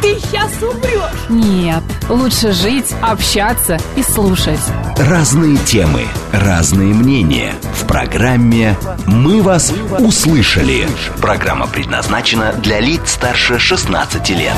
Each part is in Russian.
ты сейчас умрешь. Нет, лучше жить, общаться и слушать. Разные темы, разные мнения. В программе «Мы вас услышали». Программа предназначена для лиц старше 16 лет.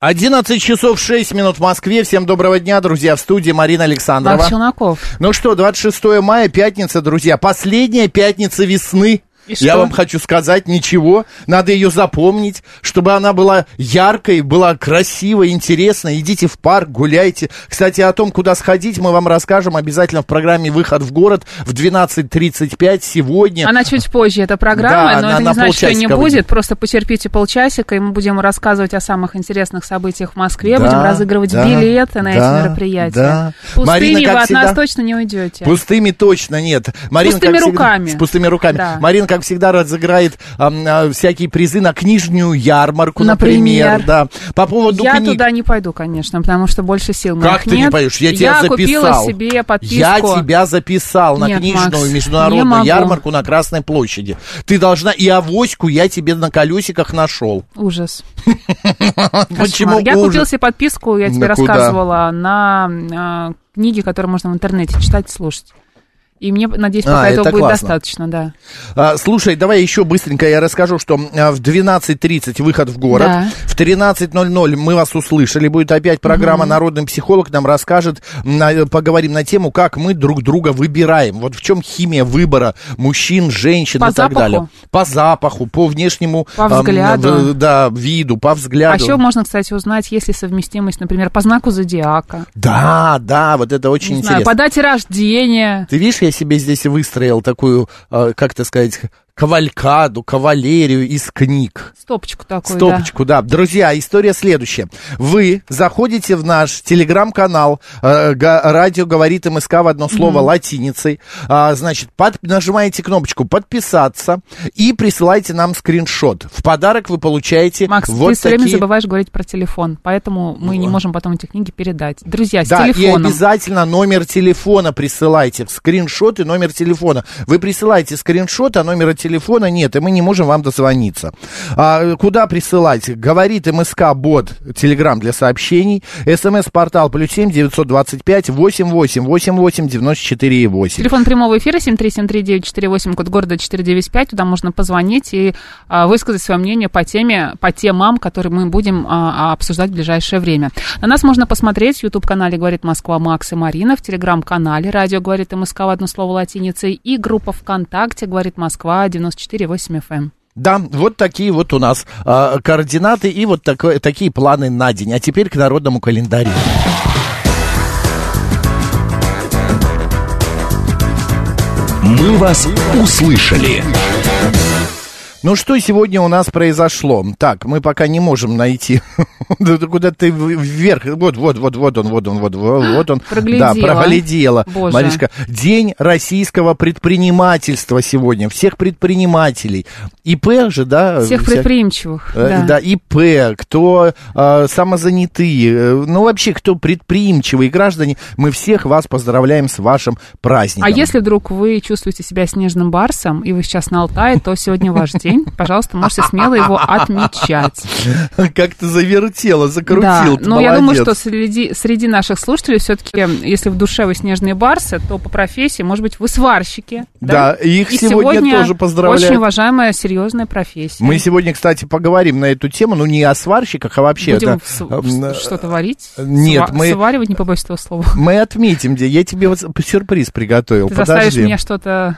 11 часов 6 минут в Москве. Всем доброго дня, друзья. В студии Марина Александрова. Марк Челноков. Ну что, 26 мая, пятница, друзья. Последняя пятница весны. И Я что? вам хочу сказать ничего. Надо ее запомнить, чтобы она была яркой, была красивой, интересной. Идите в парк, гуляйте. Кстати, о том, куда сходить, мы вам расскажем обязательно в программе «Выход в город» в 12.35 сегодня. Она чуть позже, эта программа, Да, но на- это не значит, что не будет. выйдет. Просто потерпите полчасика, и мы будем рассказывать о самых интересных событиях в Москве. Да, будем разыгрывать да, билеты на да, эти мероприятия. да. Пустыми Марина, вы от всегда, нас точно не уйдете. Пустыми точно нет. Марина, Пустыми как всегда- руками. с пустыми руками. Да. Марина, как всегда, разыграет а, всякие призы на книжную ярмарку, например. Например. да. По поводу Я книг. туда не пойду, конечно, потому что больше сил Как моих ты не нет. поешь? Я тебя записал. купила себе подписку. Я тебя записал на Нет, книжную Макс, международную ярмарку на Красной площади. Ты должна... И авоську я тебе на колесиках нашел. Ужас. Почему. Я купила себе подписку, я тебе рассказывала, на а, книги, которые можно в интернете читать и слушать. И мне, надеюсь, А, пока это этого будет классно. достаточно, да. А, слушай, давай еще быстренько я расскажу, что а, в 12.30 выход в город. Да. В 13.00 мы вас услышали. Будет опять программа «Народный психолог» нам расскажет, на- поговорим на тему, как мы друг друга выбираем. Вот в чем химия выбора мужчин, женщин По и так запаху? далее. По запаху, по внешнему По взгляду. в- да, виду, по А взгляду. еще можно, кстати, узнать, есть ли совместимость, например, по знаку зодиака. Да, да, вот это очень Не знаю, интересно. по дате рождения. Ты видишь, я себе здесь выстроил такую, э, как это сказать, кавалькаду, кавалерию из книг. Стопочку такую, Стопочку, да. Друзья, история следующая. Вы заходите в наш телеграм-канал э, «Радио говорит МСК» в одно слово латиницей. А, значит, под- нажимаете кнопочку «Подписаться» и присылайте нам скриншот. В подарок вы получаете да. Макс, вот ты все время такие... забываешь говорить про телефон, поэтому мы не можем потом эти книги передать. Друзья, с Да, и телефоном. обязательно номер телефона присылайте, скриншот и номер телефона. Вы присылаете скриншот, а номера телефона нет, и мы не можем вам дозвониться. А, куда присылать? Говорит МСК Бот, Телеграм для сообщений, СМС-портал плюс семь девятьсот двадцать пять восемь восемь восемь восемь девяносто четыре восемь. Телефон прямого эфира 7373948, код города 495. Туда можно позвонить и а, высказать свое мнение по теме, по темам, которые мы будем а, а, обсуждать в ближайшее время. На нас можно посмотреть в YouTube-канале «Говорит Москва» Макс и Марина, в Телеграм-канале «Радио говорит МСК» в одно слово латиницей и группа ВКонтакте «Говорит Москва» 94,8 FM. Да, вот такие вот у нас а, координаты и вот такое- такие планы на день. А теперь к народному календарю. «Мы вас услышали». Ну что сегодня у нас произошло? Так, мы пока не можем найти. Куда ты вверх? Вот, вот, вот, вот он, вот он, вот, вот он. Проглядела. Да, проглядела. Боже. Маришка, День российского предпринимательства сегодня. Всех предпринимателей. ИП же, да? Всех вся- предприимчивых. Э, да. Да, ИП, кто э, самозанятые, э, ну вообще, кто предприимчивые граждане, мы всех вас поздравляем с вашим праздником. А если вдруг вы чувствуете себя снежным барсом, и вы сейчас на Алтае, то сегодня ваш день. Пожалуйста, можете смело его отмечать. Как ты завертела, закрутил, Да, но я думаю, молодец. что среди, среди наших слушателей все-таки, если в душе вы снежные барсы, то по профессии, может быть, вы сварщики. Да, их И сегодня тоже поздравляют. Очень уважаемая, серьезная профессия. Мы сегодня, кстати, поговорим на эту тему, ну не о сварщиках, а вообще. Будем да, что-то варить? нет, Сва- мы- Сваривать, не побоюсь этого слова. Мы отметим, где я тебе вот сюрприз приготовил. Ты Подожди. заставишь меня что-то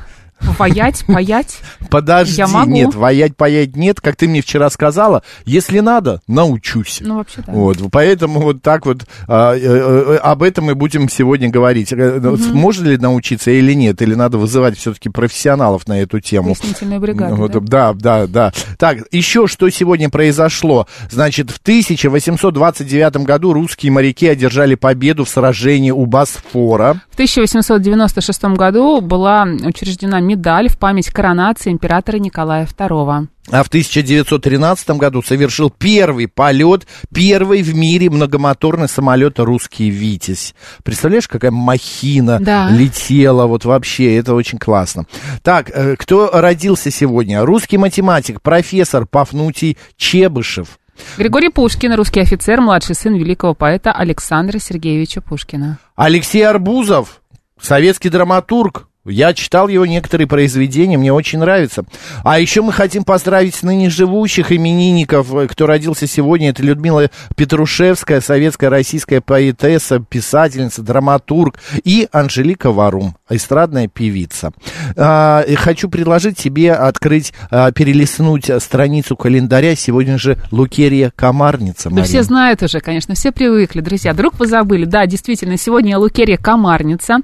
Воять, паять? Подожди, Я могу. нет, воять, паять нет, как ты мне вчера сказала, если надо, научусь. Ну, вообще, да. Вот, поэтому вот так вот а, э, э, об этом мы будем сегодня говорить. Ну, Можно ли научиться или нет, или надо вызывать все-таки профессионалов на эту тему? Пояснительную бригаду, Вот, да? да, да, да. Так, еще что сегодня произошло. Значит, в 1829 году русские моряки одержали победу в сражении у Босфора. В 1896 году была учреждена медаль в память коронации императора Николая II. А в 1913 году совершил первый полет, первый в мире многомоторный самолет «Русский Витязь». Представляешь, какая махина Да. летела, вот вообще, это очень классно. Так, э, кто родился сегодня? Русский математик, профессор Пафнутий Чебышев. Григорий Пушкин, русский офицер, младший сын великого поэта Александра Сергеевича Пушкина. Алексей Арбузов, советский драматург. Я читал его некоторые произведения, мне очень нравится. А еще мы хотим поздравить ныне живущих именинников, э, кто родился сегодня. Это Людмила Петрушевская, советская российская поэтесса, писательница, драматург. И Анжелика Варум, эстрадная певица. А, хочу предложить тебе открыть, а, перелистнуть страницу календаря. Сегодня же Лукерия Комарница. Да Марина. все знают уже, конечно, все привыкли, друзья. Вдруг вы забыли. Да, действительно, сегодня Лукерия Комарница.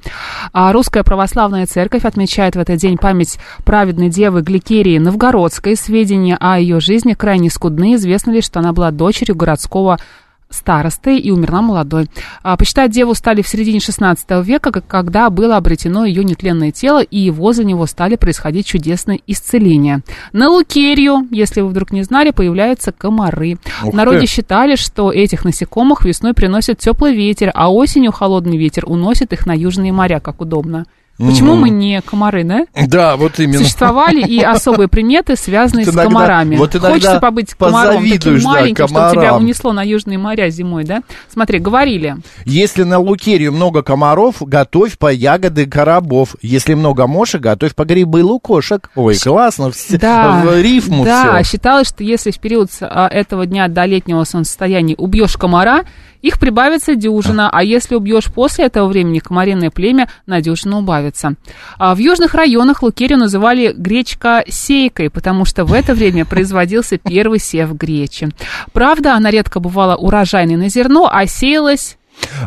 А Русская православная церковь отмечает в этот день память праведной девы Гликерии Новгородской. Сведения о ее жизни крайне скудны. Известно лишь, что она была дочерью городского старосты и умерла молодой. А, почитать деву стали в середине 16 века, когда было обретено ее нетленное тело, и возле него стали происходить чудесные исцеления. На Лукерию, если вы вдруг не знали, появляются комары. Ух В народе ты. считали, что этих насекомых весной приносит теплый ветер, а осенью холодный ветер уносит их на южные моря, как удобно. Почему мы не комары, да? Да, вот именно. Существовали и особые приметы, связанные с комарами. вот иногда Хочется побыть комаром таким да, маленьким, что тебя унесло на южные моря зимой, да? Смотри, говорили. Если на лукерию много комаров, готовь по ягоды коробов. Если много мошек, готовь по грибы лукошек. Ой, классно, Да, в рифму да, все. считалось, что если в период а, этого дня до летнего солнцестояния убьешь комара, их прибавится дюжина, а если убьешь после этого времени, комариное племя на дюжину убавится. А в южных районах лукерию называли гречка сейкой, потому что в это время производился первый сев гречи. Правда, она редко бывала урожайной на зерно, а сеялась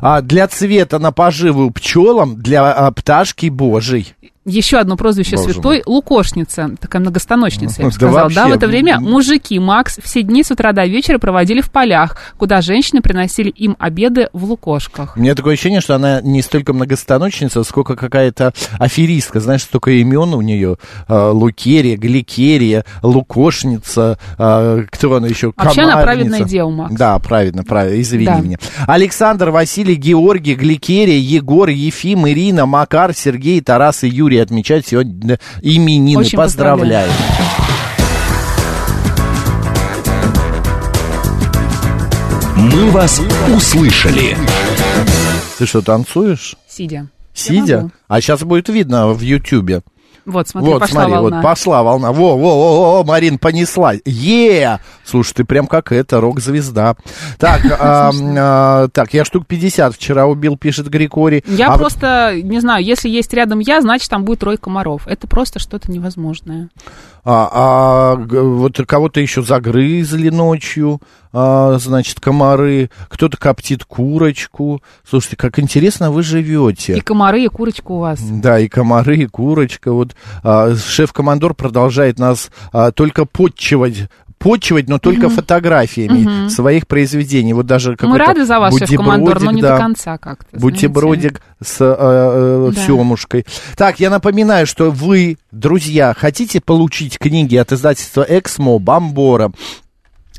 А для цвета на поживу пчелам, для а, пташки божий. Еще одно прозвище Боже святой лукошница, такая многостаночница, я бы Да сказала. вообще, Да, в это время мужики Макс все дни с утра до вечера проводили в полях, куда женщины приносили им обеды в лукошках. У меня такое ощущение, что она не столько многостаночница, сколько какая-то аферистка. Знаешь, столько имен у нее. А, Лукерия, Гликерия, Лукошница, а, кто она еще? Вообще она Комарница. праведная дева, Макс. Да, правильно, правильно, извини Да. меня. Александр, Василий, Георгий, Гликерия, Егор, Ефим, Ирина, Макар, Сергей, Тарас и Юрий отмечают сегодня именины. Очень Поздравляю. «Мы вас услышали». Ты что, танцуешь? Сидя. Сидя? А сейчас будет видно в Ютьюбе. Вот, смотри, вот, пошла смотри, волна. вот пошла волна. Во, во, во, во, Марин, понесла. Е! Слушай, ты прям как это, рок-звезда. Так, а, так, я штук 50 вчера убил, пишет Григорий. Я А просто, не знаю, если есть рядом я, значит, там будет трое комаров. Это просто что-то невозможное. А, а, вот кого-то еще загрызли ночью, а, значит, комары, кто-то коптит курочку. Слушайте, как интересно вы живете. И комары, и курочка у вас. Да, и комары, и курочка. Вот а, шеф-командор продолжает нас а, только подчивать. Подчивать, но только фотографиями своих произведений. Вот даже Мы рады за вас, шеф-командор, но бутербродик, не да. до конца как-то. знаете. Бутербродик с э, э, Да. семушкой. Так, я напоминаю, что вы, друзья, хотите получить книги от издательства «Эксмо», «Бомбора»,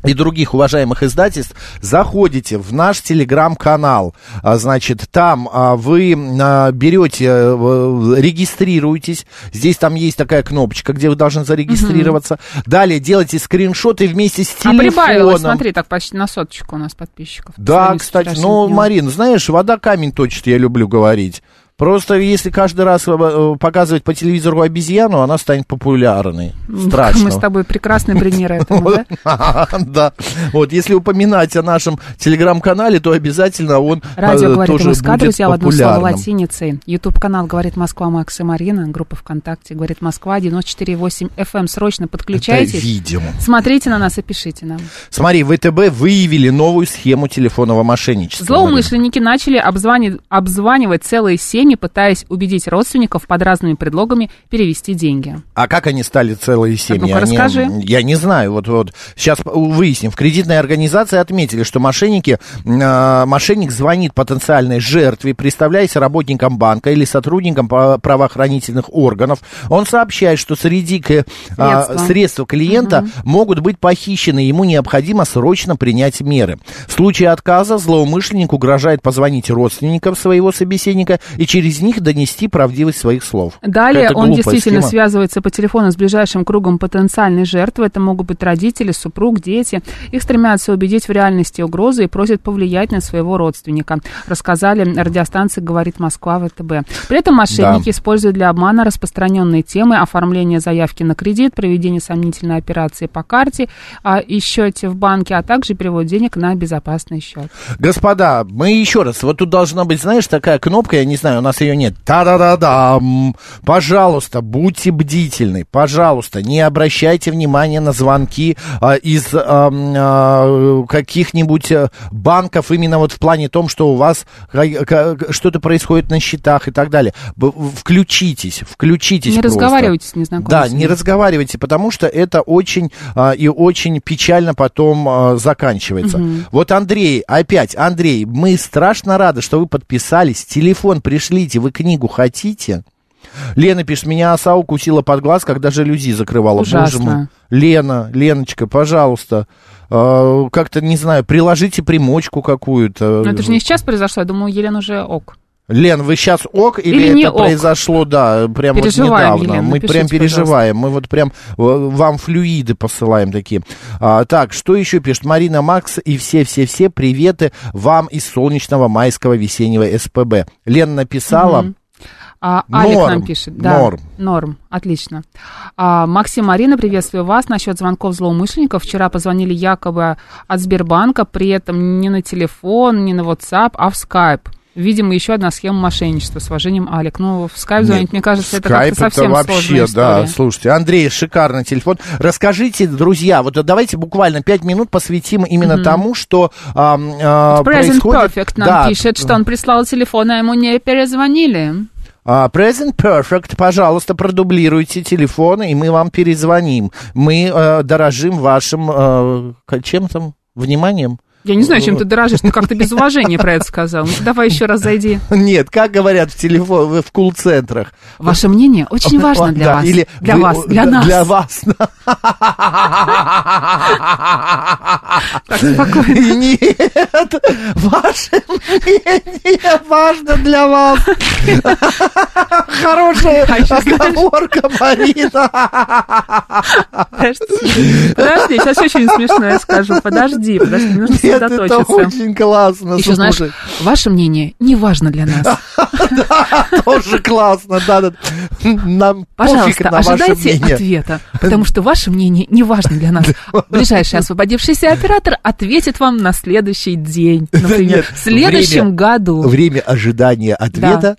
и других уважаемых издательств, заходите в наш телеграм-канал. А, Значит, там а, вы а, берете, э, регистрируетесь. Здесь там есть такая кнопочка, где вы должны зарегистрироваться. Далее делайте скриншоты вместе с А телефоном. прибавилось, смотри, так почти на соточку у нас подписчиков. по Да, кстати, ну, днем. Марин, знаешь, вода камень точит, я люблю говорить. Просто если каждый раз э, показывать по телевизору обезьяну, она станет популярной. Страшно. Мы с тобой прекрасные примеры этому, да? Да. Вот, если упоминать о нашем телеграм-канале, то обязательно он Радио э, говорит тоже МСК, будет друзья, в одно слово латиницей. Ютуб-канал «Говорит Москва» Макс и Марина, группа ВКонтакте «Говорит Москва», 94,8 FM. Эм. Срочно подключайтесь. видео. Смотрите на нас и пишите нам. Смотри, ВТБ выявили новую схему телефонного мошенничества. Злоумышленники начали обзвани- обзванивать целые семьи, пытаясь убедить родственников под разными предлогами перевести деньги. А как они стали целые семьи? ну-ка, Они- расскажи. Я не знаю. Вот, вот сейчас выясним. В кредитной организации отметили, что мошенники, э, мошенник звонит потенциальной жертве, представляясь работником банка или сотрудником правоохранительных органов. Он сообщает, что среди а, Средства. средства клиента могут быть похищены. Ему необходимо срочно принять меры. В случае отказа злоумышленник угрожает позвонить родственникам своего собеседника и через них донести правдивость своих слов. Далее он действительно схема. связывается по телефону с ближайшим кругом потенциальной жертвы. Это могут быть родители, супруг, дети. Их стремятся убедить в реальности угрозы и просят повлиять на своего родственника. Рассказали радиостанции «Говорит Москва» ВТБ. При этом мошенники Да. используют для обмана распространенные темы оформления заявки на кредит, проведение сомнительной операции по карте а, и счете в банке, а также перевод денег на безопасный счет. Господа, мы еще раз, вот тут должна быть, знаешь, такая кнопка, я не знаю, нас ее нет. Та-да-да-да. Пожалуйста, будьте бдительны. Пожалуйста, не обращайте внимания на звонки а, из а, а, каких-нибудь а, банков именно вот в плане том, что у вас что-то происходит на счетах и так далее. Включитесь, включитесь Не просто. разговаривайте с незнакомцами. Да, не разговаривайте, потому что это очень а, и очень печально потом а, заканчивается. Вот Андрей, опять, Андрей, мы страшно рады, что вы подписались. Телефон пришлите, вы книгу хотите? Лена пишет, меня оса укусила под глаз, когда жалюзи закрывала. Ужасно. Боже мой. Лена, Леночка, пожалуйста, а, как-то, не знаю, приложите примочку какую-то. Но это же не сейчас произошло, я думаю, Елена уже ок. Лен, вы сейчас ок или, Или не это ок? произошло, да, прям вот недавно? Елена, мы напишите, прям переживаем, мы вот прям э, вам флюиды посылаем такие. А, так, что еще пишет? Марина Макс и все-все-все приветы вам из солнечного майского весеннего СПБ. Лен написала, Мгм. А, Алик Норм, нам пишет. Да, норм. Норм, отлично. А, Максим, Марина, приветствую вас. Насчет звонков злоумышленников. Вчера позвонили якобы от Сбербанка, при этом не на телефон, не на WhatsApp, а в Skype. Видимо, еще одна схема мошенничества. С уважением, Алик. Ну, в Skype звонить, мне кажется, это Скайп как-то совсем это вообще, да, слушайте, Андрей, шикарный телефон. Расскажите, друзья, вот давайте буквально пять минут посвятим именно тому, что а, а, Present происходит. Perfect нам Да, пишет, что он прислал телефон, а ему не перезвонили. А, Present Perfect, пожалуйста, продублируйте телефоны, и мы вам перезвоним. Мы э, дорожим вашим к- чем там? Вниманием? Я не знаю, чем ты дорожишь, ты как-то без уважения про это сказал. Ну, давай еще раз зайди. Нет, как говорят в телефон, в кул-центрах. Ваше мнение очень важно для Да, вас. Или для вы- вас, для нас. Для вас. Так, спокойно. Нет, ваше мнение важно для вас. Хорошая А оговорка, Марина. Подожди, подожди, сейчас очень смешное скажу. Подожди, подожди, нужно Нет, это сосредоточиться. очень классно. Еще знаешь, ваше мнение не важно для нас. Да, тоже классно, да. Нам Пожалуйста, ожидайте ответа, потому что ваше мнение не важно для нас. Ближайший освободившийся оператор ответит вам на следующий день, например, в следующем году. Время ожидания ответа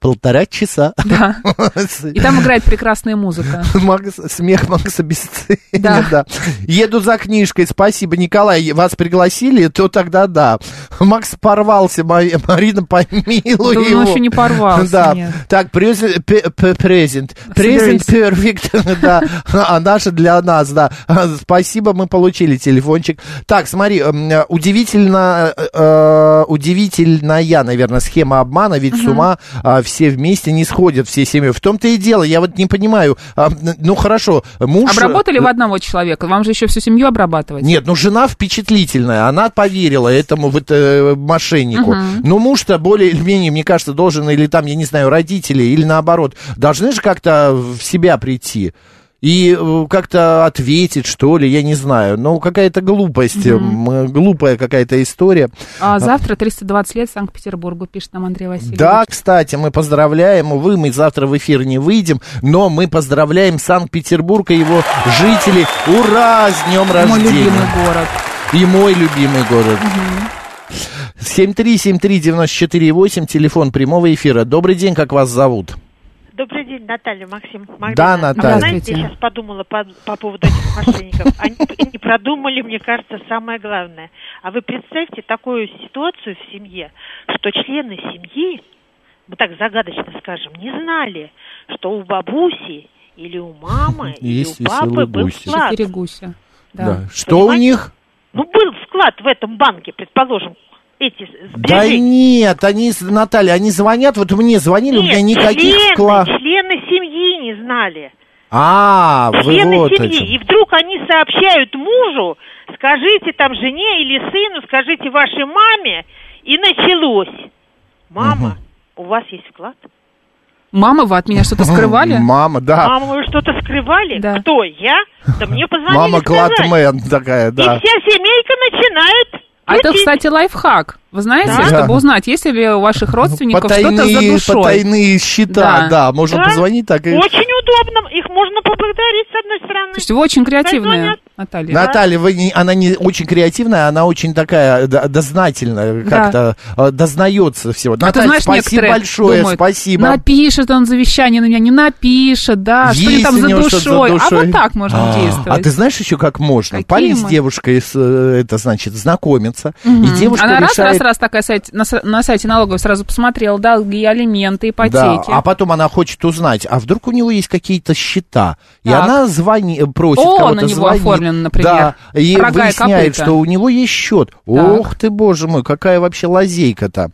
полтора часа. Да. И там играет прекрасная музыка. Макс, смех Макса Бесценина, Да. да. Еду за книжкой, спасибо, Николай, вас пригласили, то тогда да. Макс порвался, Мари- Марина, помилуй Да он его. вообще не порвался, Да, нет. так, презент, презент, презент perfect, да, а наша для нас, да. Спасибо, мы получили телефончик. Так, смотри, э, удивительно, э, э, удивительная, наверное, схема обмана, ведь с ума а, все вместе не сходят, все семьи. В том-то и дело, я вот не понимаю, а, ну хорошо, муж... Обработали в одного человека, вам же еще всю семью обрабатывать. Нет, ну жена впечатлительная, она поверила этому вот, э, мошеннику. Но муж-то более или менее, мне кажется, должен, или там, я не знаю, родители, или наоборот, должны же как-то в себя прийти. и э, как-то ответить, что ли, я не знаю. Ну, какая-то глупость, м, глупая какая-то история. А завтра 320 лет Санкт-Петербургу, пишет нам Андрей Васильевич. Да, кстати, мы поздравляем, вы, мы завтра в эфир не выйдем, но мы поздравляем Санкт-Петербург и его жителей. Ура, с днем Мой рождения! любимый город. И мой любимый город. 7373948, телефон прямого эфира. Добрый день, как вас зовут? Добрый день, Наталья, Максим. Магдалина. Да, Наталья. А вы знаете, я сейчас подумала по, по поводу этих мошенников. Они не продумали, мне кажется, самое главное. А вы представьте такую ситуацию в семье, что члены семьи, мы так загадочно скажем, не знали, что у бабуси или у мамы, или у папы был вклад. Четыре гуся. Да. Что у них? Ну, был вклад в этом банке, предположим, эти Да сбережения. нет, они, Наталья, они звонят, вот мне звонили, у меня Нет, никаких члены, вклад. члены семьи не знали. А, вы члены вот семьи. чем. И вдруг они сообщают мужу, скажите там жене или сыну, скажите вашей маме, и началось. Мама, у вас есть вклад? Мама, вы от меня что-то скрывали? Мама, да. Мама, вы что-то скрывали? Да. Кто, я? Да мне позвонили Мама. Клатмен такая, И да. вся семейка начинает А это, кстати, лайфхак. Вы знаете, Да. чтобы узнать, есть ли у ваших родственников что-то за Потайные, душой. потайные счета, Да. да, можно Да. позвонить так и... Очень удобно. Их можно поблагодарить, с одной стороны. Слушайте, вы очень креативная, звонят. Наталья. Наталья, вы не- она не очень креативная, она очень такая дознательная, Да. как-то э, дознается всего. А Наталья, знаешь, спасибо большое, думают, спасибо. Напишет он завещание на меня, не напишет, да, что ли Есть там за душой. за А душой. вот так можно А, действовать. А ты знаешь еще, как можно? Какие Парень мы? девушкой, с, э, это значит, знакомится, и девушка Она раз, решает... раз, раз такая сайт, на, на сайте налоговой сразу посмотрела долги, алименты, Да, ипотеки. а потом она хочет узнать, а вдруг у него есть какие-то счета, и Так. она звонит, просит О, кого-то звонить. Оформлен, например, Да, и рога и выясняет, копыта. что у него есть счет. Ох ты, боже мой, какая вообще лазейка-то.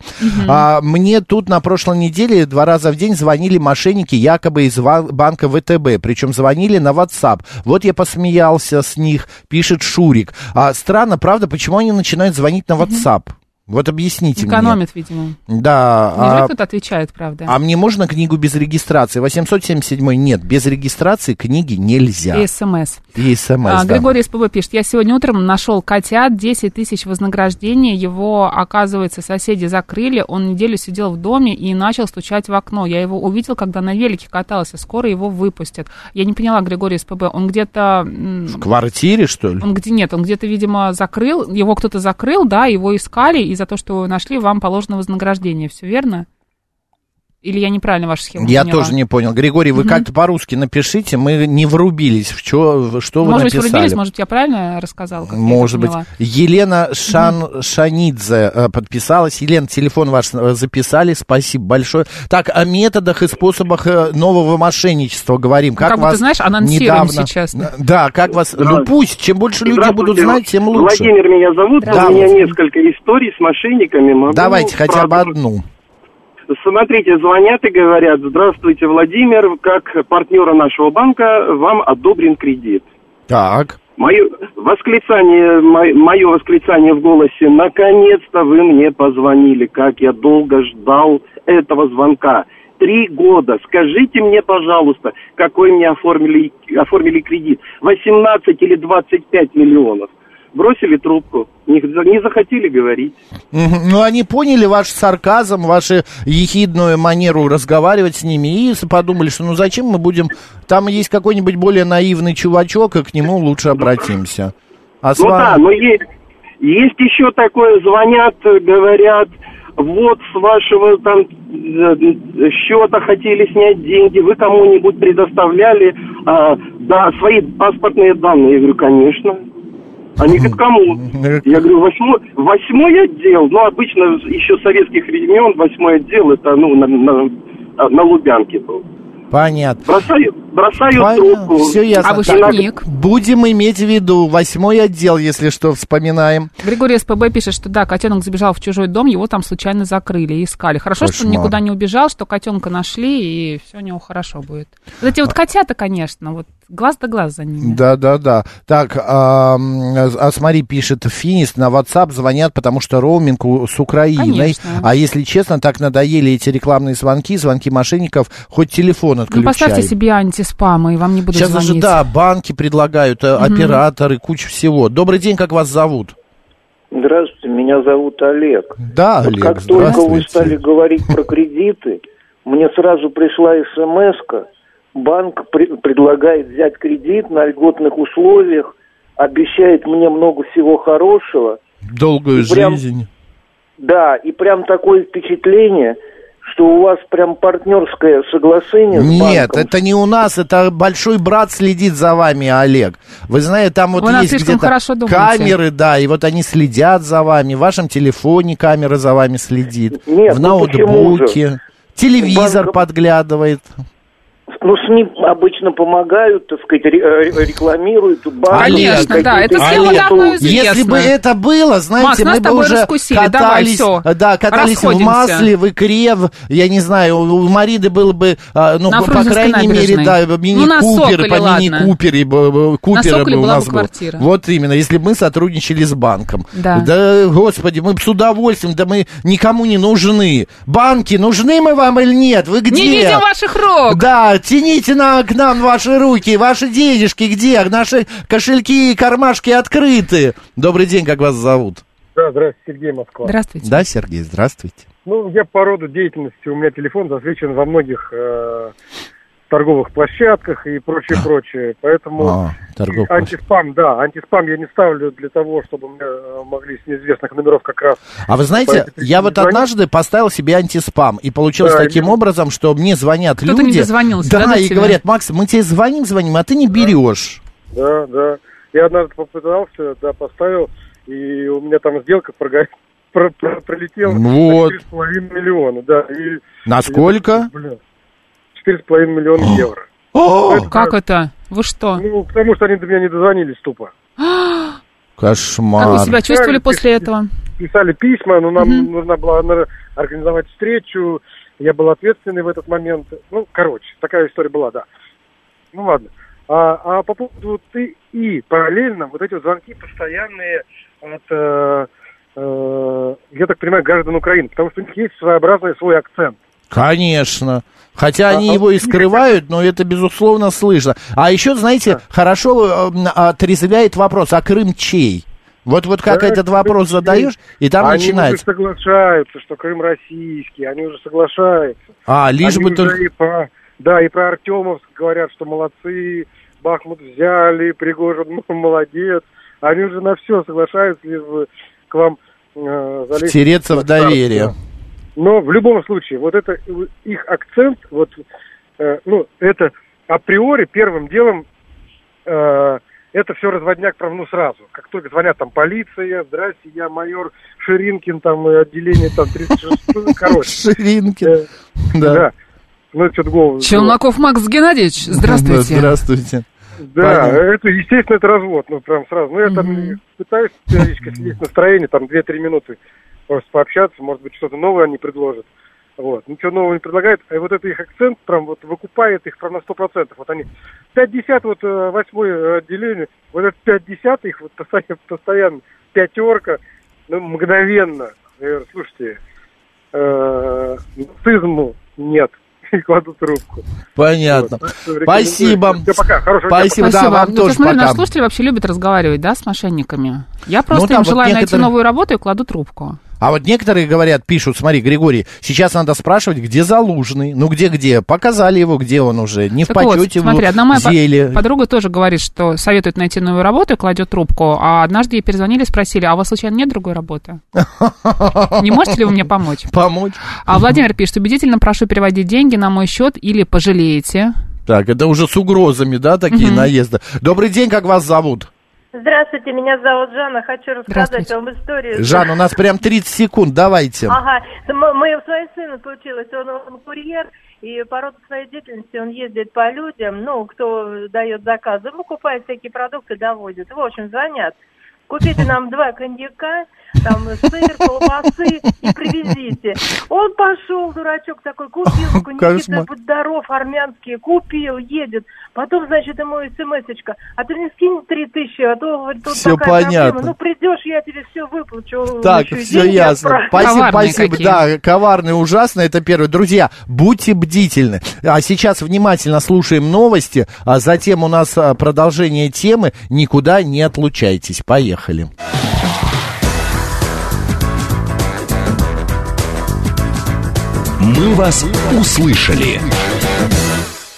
А, мне тут на прошлой неделе два раза в день звонили мошенники якобы из банка ВТБ, причем звонили на WhatsApp. Вот я посмеялся с них, пишет Шурик. А, странно, правда, почему они начинают звонить на WhatsApp? Вот объясните мне. Экономит, видимо. Да. Неужели а- кто-то отвечает, правда? а мне можно книгу без регистрации? 877 нет, без регистрации книги нельзя. И СМС. И смс, А, да. Григорий СПБ пишет, я сегодня утром нашел котят, 10 тысяч вознаграждения, его, оказывается, соседи закрыли, он неделю сидел в доме и начал стучать в окно. Я его увидел, когда на велике катался, скоро его выпустят. Я не поняла, Григорий СПБ, он где-то... В квартире, что ли? Он где нет, он где-то, видимо, закрыл, его кто-то закрыл, да, его искали, и за то, что нашли, вам положено вознаграждение. Все верно? Или я неправильно вашу схему Я поняла? тоже не понял. Григорий, вы как-то по-русски напишите, мы не врубились, в чё, что вы Может быть, написали. врубились, может, я правильно рассказала? как я это Может быть. поняла? Елена Шан, Шанидзе э, подписалась. Елена, телефон ваш э, записали, спасибо большое. Так, о методах и способах э, нового мошенничества говорим. Как, как будто, вас знаешь, анонсируем недавно... сейчас. Да, как вас... Ну пусть, чем больше люди будут знать, тем лучше. Владимир меня зовут, Да, у меня несколько историй с мошенниками. Могу Давайте хотя бы одну. Смотрите, звонят и говорят, здравствуйте, Владимир, как партнера нашего банка вам одобрен кредит. Так. Мое восклицание, мо- мое восклицание в голосе, наконец-то вы мне позвонили, как я долго ждал этого звонка. Три года. Скажите мне, пожалуйста, какой мне оформили, оформили кредит? 18 или 25 миллионов. Бросили трубку, не, не захотели говорить. Ну, они поняли ваш сарказм, вашу ехидную манеру разговаривать с ними и подумали, что ну зачем мы будем... Там есть какой-нибудь более наивный чувачок, и к нему лучше обратимся. А с Ну вами- да, но есть, есть еще такое, звонят, говорят, вот с вашего там э, счета хотели снять деньги, вы кому-нибудь предоставляли а, да, свои паспортные данные? Я говорю, конечно. Они говорят, кому? Я говорю, восьмой, восьмой отдел, ну, обычно еще советских времен восьмой отдел, это, ну, на, на, на Лубянке был. Понятно. Бросаю, бросаю трубку. Все ясно. А вы Так, шутник. Будем иметь в виду восьмой отдел, если что, вспоминаем. Григорий СПБ пишет, что да, котенок забежал в чужой дом, его там случайно закрыли и искали. Хорошо, что он Кошмар. никуда не убежал, что котенка нашли, и все у него хорошо будет. Вот эти вот котята, конечно, вот глаз да глаз за ними. Да, да, да. Так, а, а смотри, пишет Финист, на WhatsApp звонят, потому что роуминг у- с Украиной. Конечно. А если честно, так надоели эти рекламные звонки, звонки мошенников, хоть телефон Ну, отключай. поставьте себе антиспам, и вам не будут Сейчас звонить. даже, да, банки предлагают, э, операторы, куча всего. Добрый день, как вас зовут? Здравствуйте, меня зовут Олег. Да, Вот Олег, как только вы стали говорить про кредиты, мне сразу пришла смс банк пре- предлагает взять кредит на льготных условиях, обещает мне много всего хорошего. Долгую И прям- жизнь. Да, и прям такое впечатление, что у вас прям партнерское соглашение с Нет, банком. это не у нас, это большой брат следит за вами, Олег. Вы знаете, там вот Вы есть где-то камеры, да, и вот они следят за вами. В вашем телефоне камера за вами следит. Нет, в ну ноутбуке. Телевизор Банк- подглядывает. Ну, СМИ обычно помогают, так сказать, э, рекламируют. банки, Конечно, да, это схема давно известна. Если бы это было, знаете, Макс, мы бы уже раскусили. Давай, катались, всё. да, катались в масле, в икре, в- я не знаю, у Мариды было бы, а, ну, На по крайней мере, набережной. да, Ну, на мини-куперы, по мини-купере, Соколе бы у нас бы было. квартира. Вот именно, если бы мы сотрудничали с банком. Да. Да, господи, мы бы с удовольствием, да мы никому не нужны. Банки, нужны мы вам или нет? Вы где? Не видим ваших рук! Да, тяните на, к нам ваши руки, ваши денежки где? Наши кошельки и кармашки открыты. Добрый день, как вас зовут? Да, здравствуйте, Сергей Москва. Здравствуйте. Да, Сергей, здравствуйте. Ну, я по роду деятельности, у меня телефон засвечен во многих э, торговых площадках и прочее, прочее. Поэтому А, антиспам, да, антиспам я не ставлю для того, чтобы мне э, могли с неизвестных номеров как раз... А вы знаете, я вот звонить. однажды поставил себе антиспам, и получилось Да, таким именно. образом, что мне звонят Кто-то не люди, дозвонился, да, да, и тебя? говорят, Макс, мы тебе звоним, звоним, а ты не берешь. Да, да. Я однажды попытался, да, поставил, и у меня там сделка прога- про- про- пролетела Вот. на 4,5 миллиона, да. И, Насколько? Блин, 4,5 миллиона евро. О, Как это? Вы что? Ну, потому что они до меня не дозвонились тупо. Как кошмар. вы себя чувствовали после этого? Писали письма, но нам нужно было наверное, организовать встречу. Я был ответственный в этот момент. Ну, короче, такая история была, да. Ну ладно. А, а по поводу и, и параллельно вот эти вот звонки постоянные от, э, э, я так понимаю, граждан Украины, потому что у них есть своеобразный свой акцент. Конечно. Хотя А, они а его вот и скрывают, но это безусловно слышно. А еще, знаете, хорошо э, отрезвляет вопрос, а Крым чей? Вот, вот как Да, этот вопрос Крым задаешь, и там они начинается. уже соглашаются, что Крым российский, они уже соглашаются. А, лишь Они бы только... и про, да, и про Артемовск говорят, что молодцы, Бахмут взяли, Пригожин ну, молодец. Они уже на все соглашаются, лишь бы к вам э, залезть. Втереться в доверие. Но в любом случае, вот это их акцент, вот, э, ну, это априори первым делом э, это все разводняк прям ну сразу. Как только звонят там полиция, здрасте, я майор Ширинкин, там э, отделение там 36 короче. Ширинкин. Э, Да. Да. Ну, это что-то голову. Челноков Макс Геннадьевич, здравствуйте. Да, Здравствуйте. Да, Понятно. это, естественно, это развод, ну, прям сразу. Ну, я там пытаюсь периодически снизить настроение, там, 2-3 минуты просто пообщаться, может быть, что-то новое они предложат. Вот, ничего нового не предлагают, а вот это их акцент прям вот выкупает их прям на 100%. Вот они 50 вот э, восьмое отделение, вот это 50 их вот постоянно, постоянно пятерка, ну, мгновенно. Я говорю, слушайте, э, нацизму нет. И кладу трубку. Понятно. Вот, рекомендую. Спасибо. Всё, пока. Хорошего дня. Спасибо, да, вам Ну, тоже ты смотри, пока. наши слушатели вообще любят разговаривать, да, с мошенниками. Я просто да, им вот желаю найти некоторые- новую работу и кладу трубку. А вот некоторые говорят, пишут, смотри, Григорий, сейчас надо спрашивать, где Залужный. Ну, где-где? Показали его, где он уже. Не в Так вот, почете, смотри, одна моя в зеле. подруга тоже говорит, что советует найти новую работу и кладет трубку. А однажды ей перезвонили, спросили, а у вас случайно нет другой работы? Не можете ли вы мне помочь? Помочь. А Владимир пишет, убедительно прошу переводить деньги на мой счет или пожалеете. Так, это уже с угрозами, да, такие наезды. Добрый день, как вас зовут? Здравствуйте, меня зовут Жанна. Хочу рассказать вам историю. Жан, у нас прям 30 секунд, давайте. Ага, мы, у своего сына получилось, он, он курьер, и по роду своей деятельности он ездит по людям, ну, кто дает заказы, покупает всякие продукты, доводит. В общем, звонят. Купите нам два коньяка, там сыр, колбасы и привезите. Он пошел, дурачок такой, купил Кошмар. будь здоров, армянские, купил, едет. Потом, значит, ему смс-очка, а ты мне скинь три тысячи, а то тут Всё такая понятно. проблема. Ну, придешь, я тебе все выплачу. Так, все ясно. отправлю». Спасибо, Коварные спасибо. какие. Да, коварные, ужасные, это первое. Друзья, будьте бдительны. А сейчас внимательно слушаем новости, а затем у нас а, продолжение темы. Никуда не отлучайтесь. Поехали. «Мы вас услышали».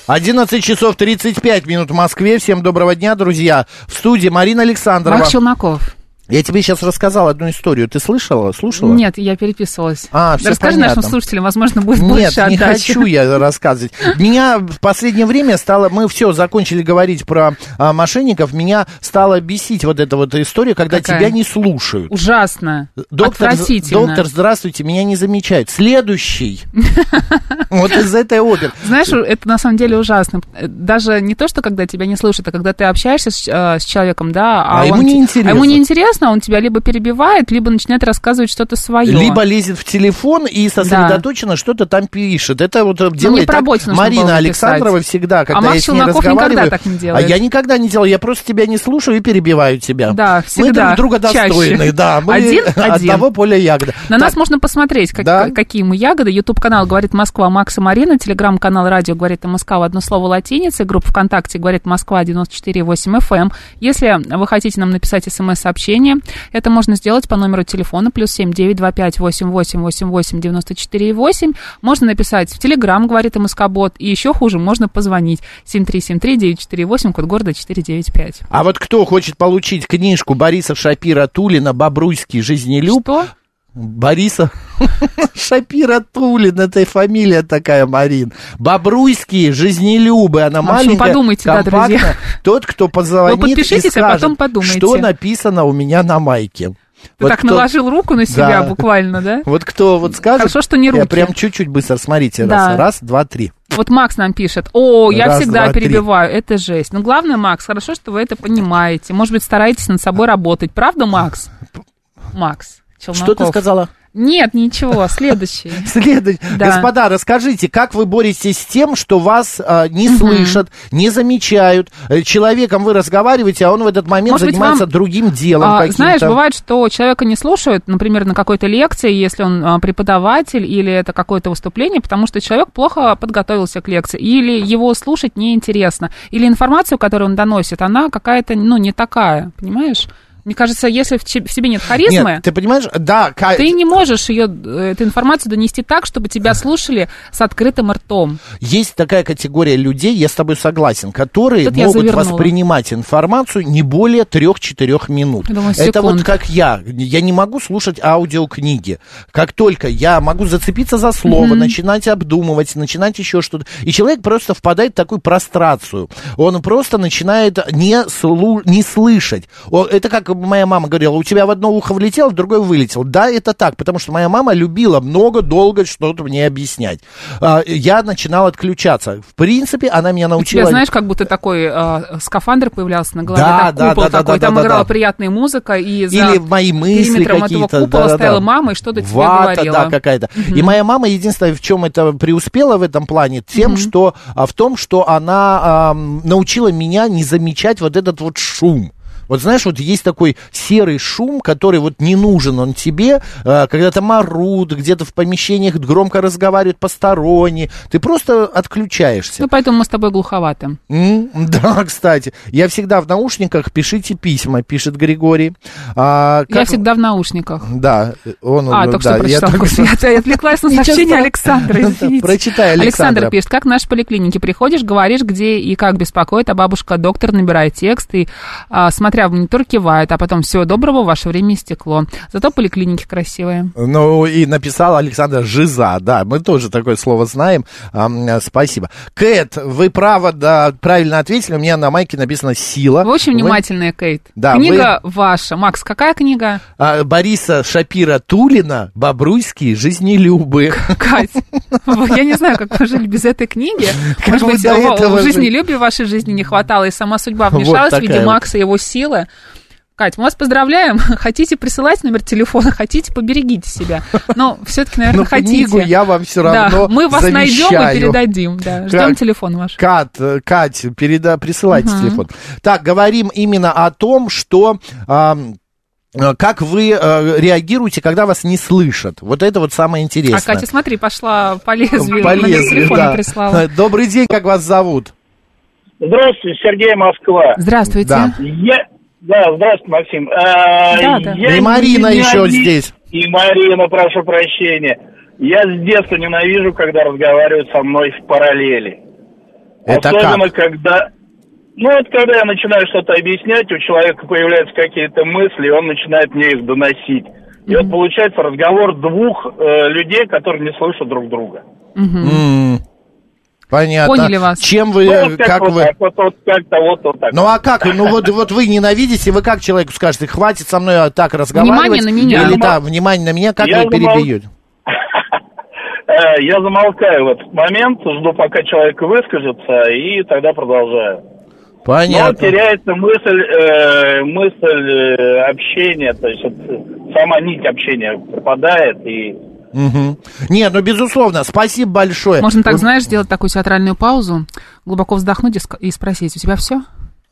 11 часов 35 минут в Москве. Всем доброго дня, друзья. В студии Марина Александрова. Марк Челноков. Я тебе сейчас рассказал одну историю. Ты слышала? Слушала? Нет, я переписывалась. А, всё Расскажи понятно. нашим слушателям, возможно, будет Нет, больше не отдачи. хочу я рассказывать. Меня в последнее время стало... Мы все закончили говорить про а, мошенников. Меня стала бесить вот эта вот история, когда Какая? тебя не слушают. Ужасно. Доктор, Отвратительно. доктор, здравствуйте, меня не замечают. Следующий. Вот из этой оперы. Знаешь, это на самом деле ужасно. Даже не то, что когда тебя не слушают, а когда ты общаешься с, с человеком, да, а, А ему неинтересно. а ему неинтересно, он тебя либо перебивает, либо начинает рассказывать что-то свое. Либо лезет в телефон и сосредоточенно что-то там пишет. Это вот э, делает не так Марина Александрова всегда, когда А я с ней разговариваю. так не а делает. я никогда не делал, я просто тебя не слушаю и перебиваю тебя. Да, Мы всегда. друг друга чаще. достойны, да. Мы Один, один. одного поля ягода. На Так, нас можно посмотреть, как- Да. какие мы ягоды. Ютуб-канал «Говорит Москва» Макса Марина, телеграм-канал «Радио говорит МСК» в одно слово латиницей, группа ВКонтакте «Говорит Москва» 94,8 FM. эм. Если вы хотите нам написать смс-сообщение, это можно сделать по номеру телефона плюс семь девять два пять восемь восемь восемь восемь девяносто четыре восемь. Можно написать в телеграм «Говорит МСК Бот», и еще хуже, можно позвонить семь три семь три девять четыре восемь, код города четыре девять пять. А вот кто хочет получить книжку Бориса Шапира Тулина «Бобруйский жизнелюб», Что? Бориса Шапира Тулин, это фамилия такая, Марин. Бобруйские жизнелюбы, она В общем, маленькая, подумайте, да, компактная. друзья. Тот, кто позвонит Вы и подпишитесь, а скажет, потом подумайте. что написано у меня на майке. Ты Вот так кто- наложил руку на себя Да. буквально, да? Вот кто вот скажет... Хорошо, что не Я руки. прям чуть-чуть быстро, смотрите, Да. раз, раз, два, три. Вот Макс нам пишет, о, я Раз, всегда два, три. перебиваю, это жесть. Но главное, Макс, хорошо, что вы это понимаете. Может быть, стараетесь над собой работать. Правда, Макс? Макс Челноков. Что ты сказала? Нет, ничего, следующий. Следует. Да. Господа, расскажите, как вы боретесь с тем, что вас а, не Мгм. слышат, не замечают, э, человеком вы разговариваете, а он в этот момент Может быть, занимается вам, другим делом А, каким-то. знаешь, бывает, что человека не слушают, например, на какой-то лекции, если он а, преподаватель или это какое-то выступление, потому что человек плохо подготовился к лекции, или его слушать неинтересно, или информацию, которую он доносит, она какая-то, ну, не такая, понимаешь? Мне кажется, если в, себе нет харизмы, Нет, ты понимаешь, да, ка- ты не можешь ее, эту информацию донести так, чтобы тебя слушали с открытым ртом. есть такая категория людей, я с тобой согласен, которые Тут могут воспринимать информацию не более трех-четырех минут. Я думаю, Это вот как я. Я не могу слушать аудиокниги. Как только я могу зацепиться за слово, Мгм. начинать обдумывать, начинать еще что-то. И человек просто впадает в такую прострацию. Он просто начинает не, слу- не слышать. Это как моя мама говорила, у тебя в одно ухо влетело, в другое вылетело. Да, это так, потому что моя мама любила много, долго что-то мне объяснять. А, Я начинал отключаться. В принципе, она меня У научила... тебя, знаешь, как будто такой э, скафандр появлялся на голове, Да, так да, купол да, да, такой, да, там да, играла да. приятная музыка, и за Или мои мысли какие-то. купола да-да-да. стояла мама и что-то тебе говорила. да, какая-то. И моя мама единственное, в чем это преуспела в этом плане, тем, Мгм. что а, в том, что она ам, научила меня не замечать вот этот вот шум. Вот знаешь, вот есть такой серый шум, который вот не нужен он тебе, а, когда там орут, где-то в помещениях громко разговаривают посторонние, ты просто отключаешься. Ну, поэтому мы с тобой глуховаты. М, Да, кстати, я всегда в наушниках, пишите письма, пишет Григорий. А, Я как- всегда в наушниках. Да, он... А, да, только что я прочитал. только что- Я, я отвлеклась на сообщение. Александра, извините. Прочитай, Александра. Александр пишет, как в нашей поликлинике приходишь, говоришь, где и как беспокоит, а бабушка доктор набирает текст и, а, смотря в монитор, кивает, а потом всего доброго, ваше время истекло. Зато поликлиники красивые. Ну, и написал Александр Жиза, да, мы тоже такое слово знаем, э, спасибо. Кэт, вы право, да, правильно ответили, у меня на майке написано «Сила». Вы очень внимательная, Кейт. Да, книга ваша. Макс, какая книга? А, Бориса Шапира Тулина «Бобруйские жизнелюбы». Кать, я не знаю, как вы жили без этой книги. Может вы быть, в- жизнелюбии вашей жизни не хватало, и сама судьба вмешалась в виде. Макса его силы. Кать, мы вас поздравляем. Хотите присылать номер телефона, хотите, поберегите себя. Но все-таки, наверное, Но хотите. книгу я вам все Да, равно мы вас найдем и завещаю. передадим. Да. Ждем Как- телефон ваш. Кат, Кать, переда, присылайте Мгм. телефон. Так, говорим именно о том, что... э, как вы э, реагируете, когда вас не слышат? Вот это вот самое интересное. А Катя, смотри, пошла по лезвию. По номер лезвию, телефона да. прислала. Добрый день, как вас зовут? Здравствуйте, Сергей Москва. Здравствуйте. Да. Я... Да, здравствуйте, Максим. А, Да, да. я И Марина не- еще не- здесь. И Марина, прошу прощения. Я с детства ненавижу, когда разговаривают со мной в параллели. Это Особенно, когда... Ну, вот когда я начинаю что-то объяснять, у человека появляются какие-то мысли, и он начинает мне их доносить. И вот получается разговор двух э, людей, которые не слышат друг друга. М, Понятно. Поняли вас. Чем вы, Ну, э, вот как вот вы... так, вот, вот как-то вот, вот так. Ну а как? Ну вот, вот вы ненавидите, вы как человеку скажете, хватит со мной так разговаривать? Внимание на меня. Или да, внимание на меня, как Я вы перебьете? Э, Я замолкаю в этот момент, жду, пока человек выскажется, и тогда продолжаю. Но Понятно. теряется мысль, э, мысль э, общения, то есть вот, сама нить общения пропадает, и Мгм. Не, ну безусловно, спасибо большое. Можно так, знаешь, сделать такую театральную паузу, глубоко вздохнуть и спросить, у тебя все?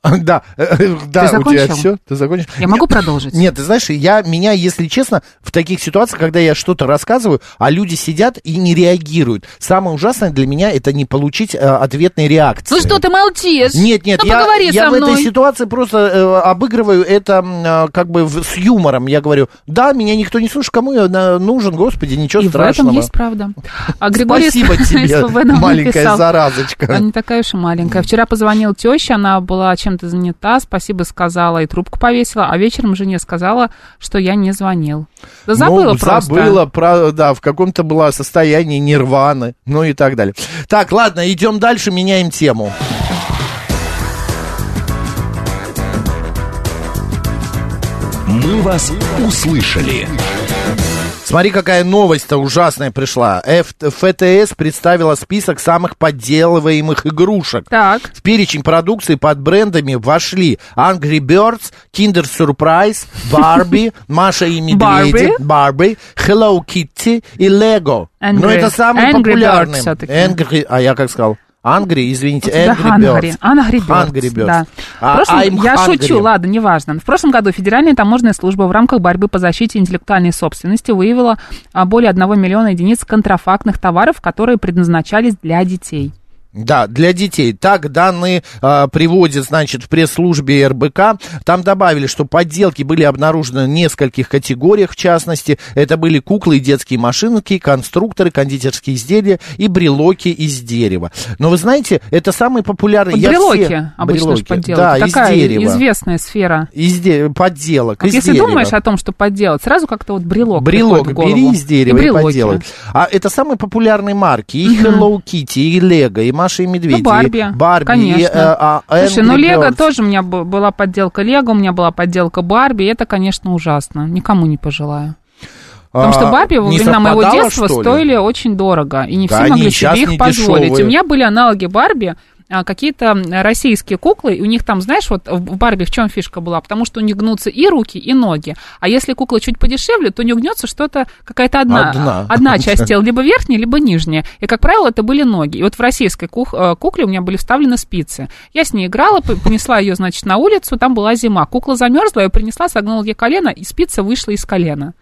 Да, э, э, да, Ты у тебя закончил? все, ты закончил. Я могу продолжить? Нет, ты знаешь, я, меня, если честно, в таких ситуациях, когда я что-то рассказываю, а люди сидят и не реагируют, самое ужасное для меня это не получить э, ответной реакции. Ну что ты молчишь? Нет, нет, ну, я, я в этой ситуации просто э, обыгрываю это э, как бы в- с юмором. Я говорю, да, меня никто не слушает, кому я на- нужен, господи, ничего И в страшного. этом есть правда. А Григорий Спасибо тебе, маленькая написал. заразочка. А не такая уж и маленькая. Вчера позвонила теща, она была чем-то занята, спасибо сказала и трубку повесила, а вечером жене сказала, что я не звонил. Да забыла ну, просто. Забыла, про, да, в каком-то было состоянии нирваны, ну и так далее. Так, ладно, идем дальше, меняем тему. «Мы вас услышали». Смотри, какая новость-то ужасная пришла. Ф- ФТС представила список самых подделываемых игрушек. Так. В перечень продукции под брендами вошли Angry Birds, Kinder Surprise, Барби, Маша и Медведи, Барби, Hello Kitty и Lego. Angry- Но это самые Angry популярные. всё-таки. Angry, а я как сказал? Angry, извините, Birds. Angry Birds. Да. А, прошлом- я hungry. шучу, ладно, неважно. В прошлом году Федеральная таможенная служба в рамках борьбы по защите интеллектуальной собственности выявила а, более 1 миллиона единиц контрафактных товаров, которые предназначались для детей. Да, для детей. Так данные а, приводят, значит, в пресс-службе РБК. Там добавили, что подделки были обнаружены в нескольких категориях, в частности, это были куклы и детские машинки, конструкторы, кондитерские изделия и брелоки из дерева. Но вы знаете, это самый популярный... Вот брелоки все- обычно брелоки, подделки. Да, Такая из дерева. известная сфера. Из де- подделок, Вот из если дерева. думаешь о том, что подделать, сразу как-то вот брелок Брелок бери из дерева и, брелоки. подделай. А это самые популярные марки. И Hello Kitty, и Лего, и Маша и Медведи. Ну, Барби, Барби, конечно. и, э, а, Слушай, ну Лего Birds. тоже у меня была подделка Лего, у меня была подделка Барби, это, конечно, ужасно. Никому не пожелаю. Потому что А, Барби во времена моего детства что ли? стоили очень дорого, и не Да все могли себе их позволить. дешевые. У меня были аналоги Барби, а, какие-то российские куклы, и у них там, знаешь, вот в Барби в чем фишка была? Потому что у них гнутся и руки, и ноги. А если кукла чуть подешевле, то у нее гнется что-то, какая-то одна, Одна. одна часть тела, либо верхняя, либо нижняя. И, как правило, это были ноги. И вот в российской кух- э, кукле у меня были вставлены спицы. Я с ней играла, понесла ее, значит, на улицу, там была зима. Кукла замерзла, я принесла, согнула ей колено, и спица вышла из колена.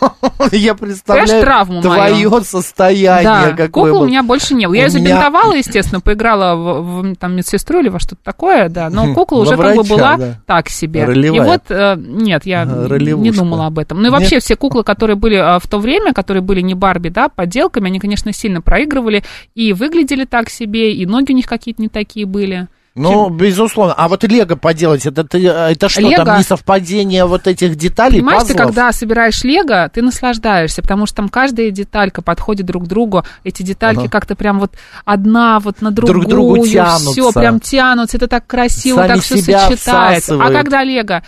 Я представляю травму твое мою. состояние. Да, какое кукол у меня больше не было. Я ее забинтовала, естественно, поиграла в, в, там, медсестру или во что-то такое, да, но кукла уже как бы врача, была да. так себе. Ролевая. И вот, э, нет, я Ага, не ролевушка. думала об этом. Ну и Нет. вообще все куклы, которые были э, в то время, которые были не Барби, да, подделками, они, конечно, сильно проигрывали и выглядели так себе, и ноги у них какие-то не такие были. Ну, безусловно. А вот Лего поделать, это, ты- это что, Лего- там несовпадение вот этих деталей, Понимаешь, ты пазлов? когда собираешь лего, ты наслаждаешься, потому что там каждая деталька подходит друг к другу, эти детальки Ага. как-то прям вот одна вот на Друг другую, к другу тянутся. все прям тянутся, это так красиво, Сами так все сочетается. А всасывают. когда лего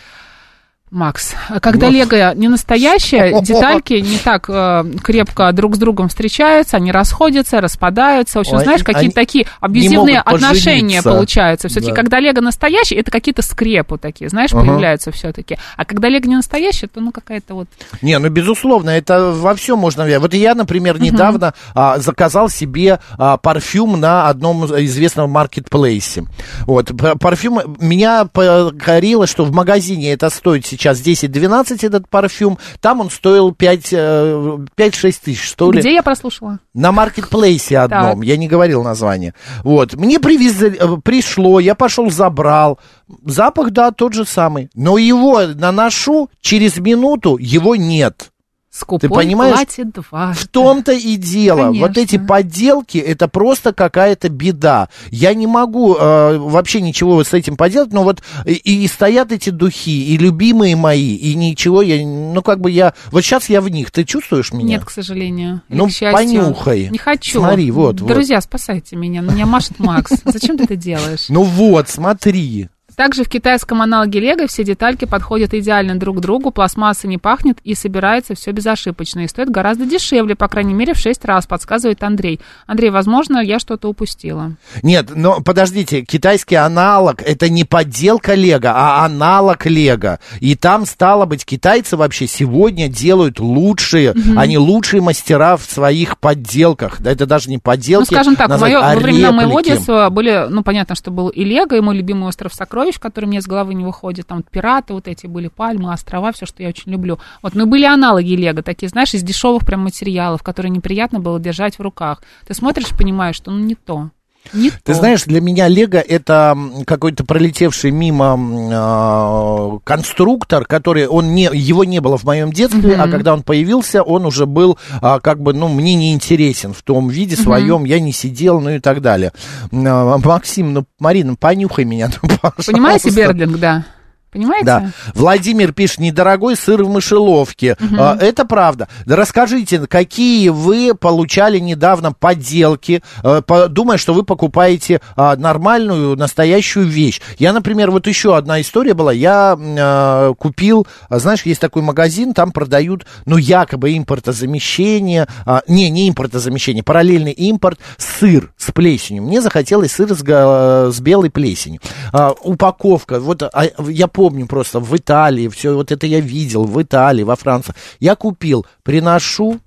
Макс, когда Лего не настоящее, детальки не так э, крепко друг с другом встречаются, они расходятся, распадаются. В общем, Ой, знаешь, какие-то такие абьюзивные отношения получаются. Все-таки, Да. когда Лего настоящий, это какие-то скрепы такие, знаешь, Ага. появляются все-таки. А когда Лего не настоящий, то ну какая-то вот... Не, ну безусловно, это во всем можно. Вот я, например, недавно а, заказал себе а, парфюм на одном известном маркетплейсе. Вот, парфюм меня покорило, что в магазине это стоит сейчас 10-12 этот парфюм, там он стоил 5, э, 5-6 тысяч, что ли. Где я прослушала? На маркетплейсе одном, Так. я не говорил название. Вот, мне привезли, э, пришло, я пошел, забрал. Запах, да, тот же самый. Но его наношу, через минуту его нет. Скупой Ты понимаешь? платит два. В том-то и дело. Вот Конечно. эти подделки, это просто какая-то беда. Я не могу э, вообще ничего с этим поделать, но вот и, и стоят эти духи, и любимые мои, и ничего я, ну как бы я, вот сейчас я в них, ты чувствуешь меня? Нет, к сожалению. Ну, к счастью. понюхай. Не хочу. Смотри, вот, вот. Друзья, спасайте меня. Меня машет Макс. Зачем ты это делаешь? Ну вот, смотри. Также в китайском аналоге Лего все детальки подходят идеально друг к другу, пластмасса не пахнет и собирается все безошибочно. И стоит гораздо дешевле, по крайней мере, в 6 раз, подсказывает Андрей. Андрей, возможно, я что-то упустила. Нет, но подождите, китайский аналог это не подделка Лего, а аналог Лего. И там, стало быть, китайцы вообще сегодня делают лучшие, Мгм. они лучшие мастера в своих подделках. Да это даже не подделки. Ну, скажем так, назвать, моё- а во времена моего детства были, ну, понятно, что был и Лего, и мой любимый остров сокровищ, который мне с головы не выходит. Там вот пираты вот эти были, пальмы, острова, все, что я очень люблю. Вот, но были аналоги Лего, такие, знаешь, из дешевых прям материалов, которые неприятно было держать в руках. Ты смотришь понимаешь, что ну не то. Не Ты то. знаешь, для меня Лего это какой-то пролетевший мимо а, конструктор, который он не его не было в моем детстве, Мгм. а когда он появился, он уже был а, как бы ну мне не интересен в том виде своем, я не сидел, ну и так далее. А, Максим, ну Марина, понюхай меня, ну, пожалуйста. Понимаете, Бердлинг, да? Понимаете? Да. Владимир пишет, недорогой сыр в мышеловке. Мгм. А, это правда. Да расскажите, какие вы получали недавно подделки, по- думая, что вы покупаете а, нормальную, настоящую вещь. Я, например, вот еще одна история была. Я а, купил, а, знаешь, есть такой магазин, там продают, ну, якобы импортозамещение, а, не, не импортозамещение, параллельный импорт, сыр с плесенью. Мне захотелось сыр с, с белой плесенью. А, упаковка, вот а, я помню просто в Италии, все вот это я видел, в Италии, во Франции. Я купил, приношу,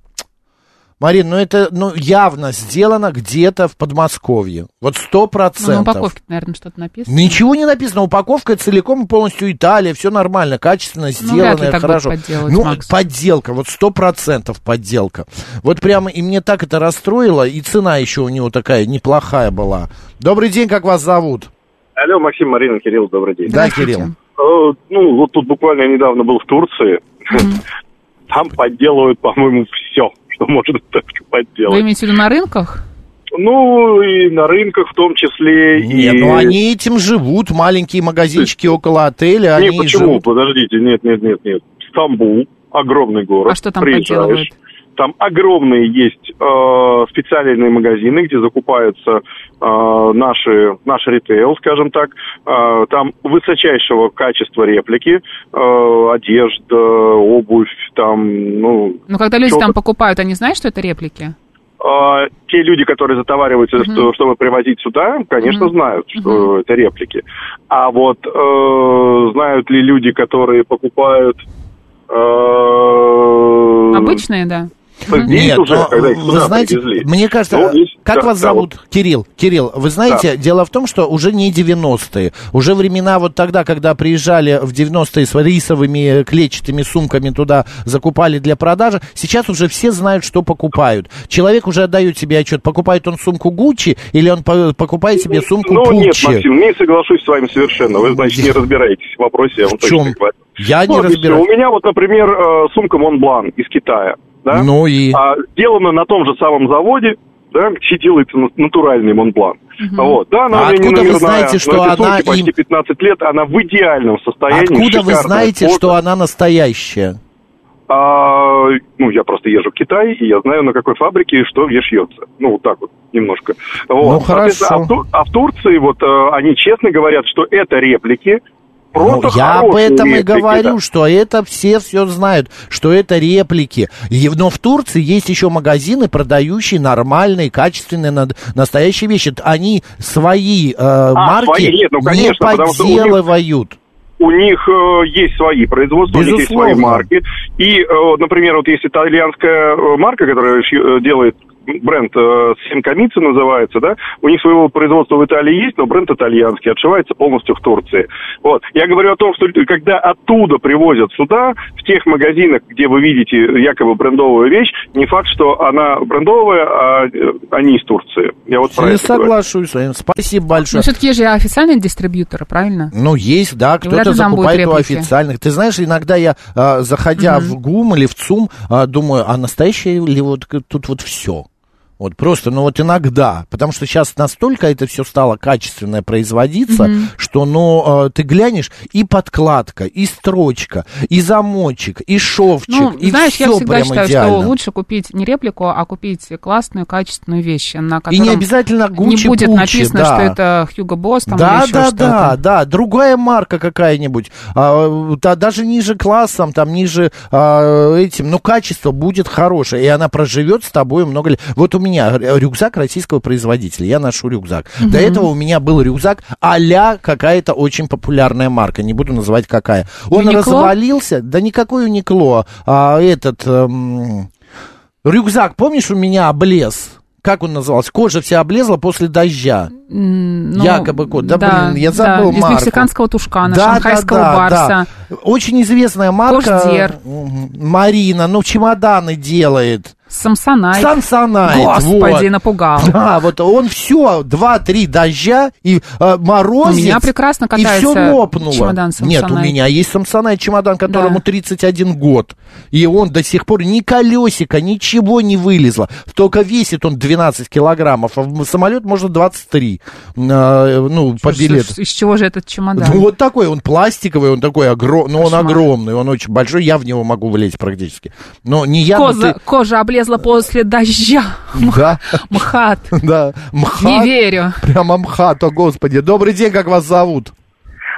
Марин, ну это ну, явно сделано где-то в Подмосковье. Вот сто Ну, на процентов. упаковке, наверное, что-то написано. Ничего не написано. Упаковка целиком и полностью Италия. Все нормально, качественно Ну, вряд ли сделано, так хорошо. ну, Макс. подделка, вот сто процентов подделка. Вот прямо и мне так это расстроило, и цена еще у него такая неплохая была. Добрый день, как вас зовут? Алло, Максим, Марина, Кирилл, добрый день. Да, Кирилл. Э, Ну, вот тут буквально недавно был в Турции. Там подделывают, по-моему, все, что можно так Вы подделать. имеете в виду на рынках? Ну, и на рынках в том числе. Нет, и... ну они этим живут, маленькие магазинчики около отеля, Не, они почему? живут. Подождите, нет, нет, нет, нет. Стамбул, огромный город. А что там Приезжаешь, подделывают? Там огромные есть э, специальные магазины, где закупаются э, наши, наш ритейл, скажем так. Э, там высочайшего качества реплики, э, одежда, обувь, там, ну... Ну, когда люди там покупают, они знают, что это реплики? а, те люди, которые затовариваются, что- чтобы привозить сюда, конечно, знают, что это реплики. А вот э, знают ли люди, которые покупают э, Обычные, да. Здесь Нет, уже, но, когда их вы знаете, привезли? мне кажется, Ну, есть- как да, вас да, зовут? Кирилл. Кирилл, вы знаете, Да. дело в том, что уже не 90-е. Уже времена вот тогда, когда приезжали в 90-е с рисовыми клетчатыми сумками туда, закупали для продажи, сейчас уже все знают, что покупают. Человек уже отдает себе отчет, покупает он сумку Гуччи или он по- покупает себе сумку Ну, нет, Пуччи. Максим, не соглашусь с вами совершенно. Вы, значит, не разбираетесь в вопросе, я вам точно чем? Я не Ну, разбираюсь. У меня вот, например, э, сумка Монблан из Китая. Да? Ну и? А, сделана на том же самом заводе, да, где делается на- натуральный Монблан. Вот, да, она А меня не откуда вы знаете, что она почти им- 15 лет, она в идеальном состоянии. Откуда вы знаете, цвета. что она настоящая? А, ну, я просто езжу в Китай, и я знаю, на какой фабрике и что где шьется. Ну, вот так вот, немножко. Вот. Ну, хорошо. А в, Тур- а в Турции, вот, э, они честно говорят, что это реплики, просто Ну, я об этом и реплики, говорю, да. что это все все знают, что это реплики. И- но в Турции есть еще магазины, продающие нормальные, качественные, настоящие вещи. Они свои э, марки А, свои, нет, ну, не конечно, них- подделывают. у них э, есть свои производства, у них есть свои Безусловно. марки. И, э, например, вот есть итальянская э, марка, которая э, делает бренд э, называется, да, у них своего производства в Италии есть, но бренд итальянский, отшивается полностью в Турции. Вот. Я говорю о том, что когда оттуда привозят сюда, в тех магазинах, где вы видите якобы брендовую вещь, не факт, что она брендовая, а э, они из Турции. Я вот про Я говорю. соглашусь с вами. Спасибо Но большое. все-таки же официальные дистрибьюторы, правильно? Ну, есть, да, кто-то закупает у официальных. Ты знаешь, иногда я, а, заходя Мгм. в ГУМ или в ЦУМ, а, думаю, а настоящее ли вот тут вот все? Вот просто, ну вот иногда, потому что сейчас настолько это все стало качественное производиться, Мгм. что, ну, э, ты глянешь, и подкладка, и строчка, и замочек, и шовчик, Ну, и знаешь, я все всегда прям считаю, идеально. что лучше купить не реплику, а купить классную, качественную вещь, на И котором не обязательно не Гуччи будет Пуччи, написано, да. что это Хьюго Босс там, да, или еще да, что-то. да, да, другая марка какая-нибудь, а, да, даже ниже классом, там ниже а, этим, но качество будет хорошее, и она проживет с тобой много лет. Вот у меня рю- рюкзак российского производителя, я ношу рюкзак. До Мгм. этого у меня был рюкзак а-ля какая-то очень популярная марка, не буду называть какая. Он Юникло? развалился, да никакой Уникло, а этот эм, рюкзак, помнишь, у меня облез? Как он назывался? Кожа вся облезла после дождя. Ну, Якобы кот. Да, блин, я забыл да, из марку. мексиканского тушкана, Да, шанхайского да, да, барса. да. Очень известная марка. Кождер. Марина, ну, чемоданы делает. Самсонайт. Самсонайт, Господи, вот. напугал. Да, вот он все, два-три дождя и э, морозец. У меня прекрасно И катается все лопнуло. чемодан Нет, у меня есть Самсонайт чемодан, которому Да. 31 год. И он до сих пор ни колесика, ничего не вылезло. Только весит он 12 килограммов, а в самолет можно 23. э, ну, по Что- билету. что- Из чего же этот чемодан? Ну, вот такой, он пластиковый, он такой огромный, но он Кошмар. огромный, он очень большой, я в него могу влезть практически. Но не я, но Коза- ты- Кожа облезла после дождя. Да, МХАТ. да, МХАТ. Не верю. Прямо МХАТ, о господи. Добрый день, как вас зовут?